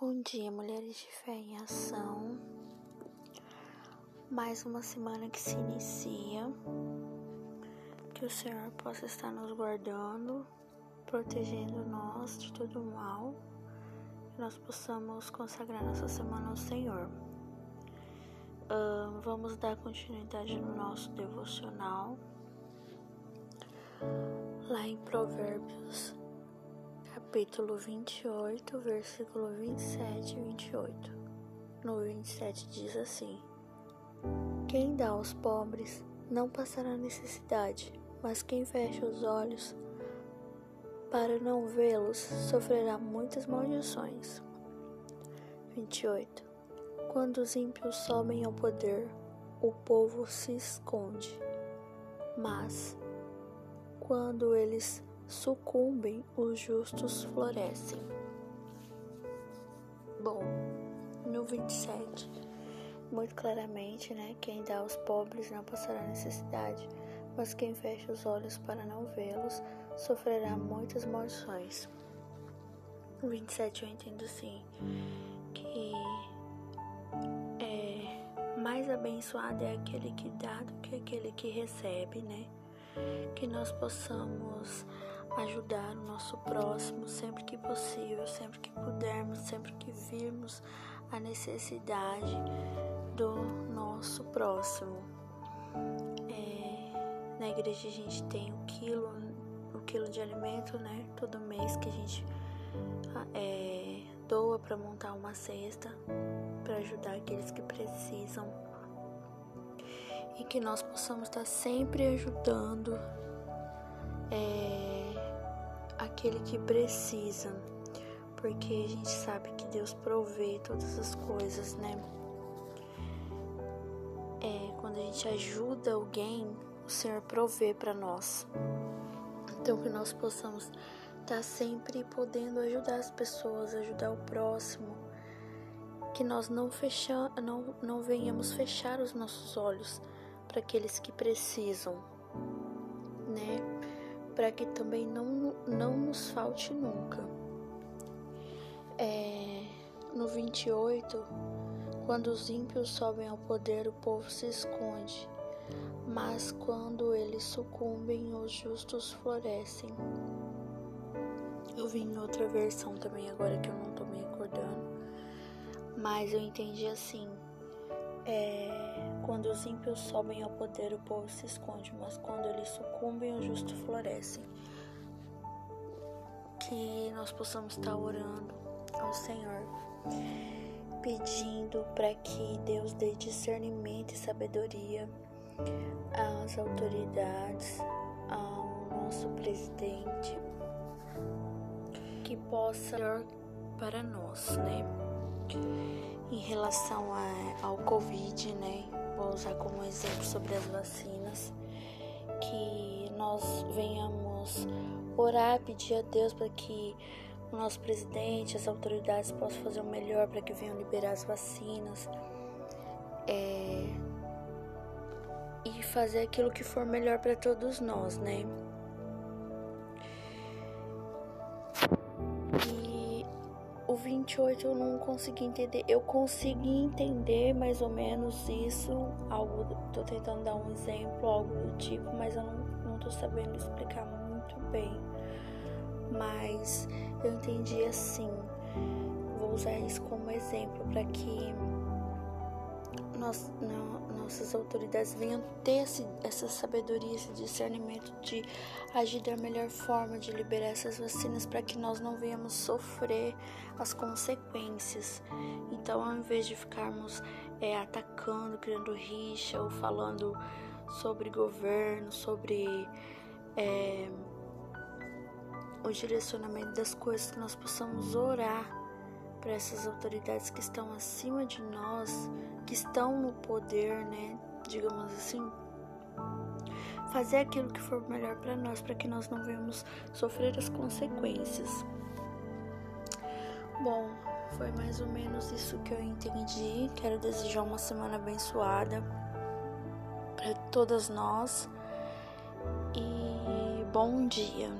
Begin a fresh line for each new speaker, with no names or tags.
Bom dia, mulheres de fé em ação. Mais uma semana que se inicia. Que o Senhor possa estar nos guardando, protegendo nós de todo mal. Que nós possamos consagrar nossa semana ao Senhor. Uh, vamos dar continuidade no nosso devocional. Lá em Provérbios capítulo 28, versículo 27 e 28. No 27 diz assim: Quem dá aos pobres não passará necessidade, mas quem fecha os olhos para não vê-los sofrerá muitas maldições. 28. Quando os ímpios sobem ao poder, o povo se esconde, mas quando eles sucumbem, os justos florescem. Bom, no 27, muito claramente, né? Quem dá aos pobres não passará necessidade, mas quem fecha os olhos para não vê-los sofrerá muitas maldições. No 27 eu entendo assim que é mais abençoado é aquele que dá do que aquele que recebe, né? Que nós possamos ajudar o nosso próximo sempre que possível, sempre que pudermos, sempre que virmos a necessidade do nosso próximo. É, na igreja a gente tem o quilo, o quilo de alimento, né? Todo mês que a gente é, doa para montar uma cesta para ajudar aqueles que precisam e que nós possamos estar sempre ajudando. É, aquele que precisa, porque a gente sabe que Deus provê todas as coisas, né? É, quando a gente ajuda alguém, o Senhor provê para nós. Então que nós possamos estar tá sempre podendo ajudar as pessoas, ajudar o próximo, que nós não fecham, não, não venhamos fechar os nossos olhos para aqueles que precisam, né? Para que também não, não nos falte nunca. É, no 28, quando os ímpios sobem ao poder, o povo se esconde, mas quando eles sucumbem, os justos florescem. Eu vi em outra versão também, agora que eu não tô me recordando, mas eu entendi assim. É, quando os ímpios sobem ao poder, o povo se esconde, mas quando eles sucumbem, os justos florescem. Que nós possamos estar orando ao Senhor, pedindo para que Deus dê discernimento e sabedoria às autoridades, ao nosso presidente, que possa para nós, né? Em relação a, ao Covid, né? Vou usar como exemplo sobre as vacinas, que nós venhamos orar, pedir a Deus para que o nosso presidente, as autoridades possam fazer o melhor para que venham liberar as vacinas. É, e fazer aquilo que for melhor para todos nós, né? 28 eu não consegui entender. Eu consegui entender mais ou menos isso, algo, tô tentando dar um exemplo, algo do tipo, mas eu não, não tô sabendo explicar muito bem. Mas eu entendi assim. Vou usar isso como exemplo para que nós, nossas autoridades venham ter esse, essa sabedoria, esse discernimento de agir da melhor forma, de liberar essas vacinas para que nós não venhamos sofrer as consequências. Então, ao invés de ficarmos é, atacando, criando rixa ou falando sobre governo, sobre é, o direcionamento das coisas, que nós possamos orar para essas autoridades que estão acima de nós, que estão no poder, né? Digamos assim, fazer aquilo que for melhor para nós, para que nós não venhamos sofrer as consequências. Bom, foi mais ou menos isso que eu entendi. Quero desejar uma semana abençoada para todas nós e bom dia.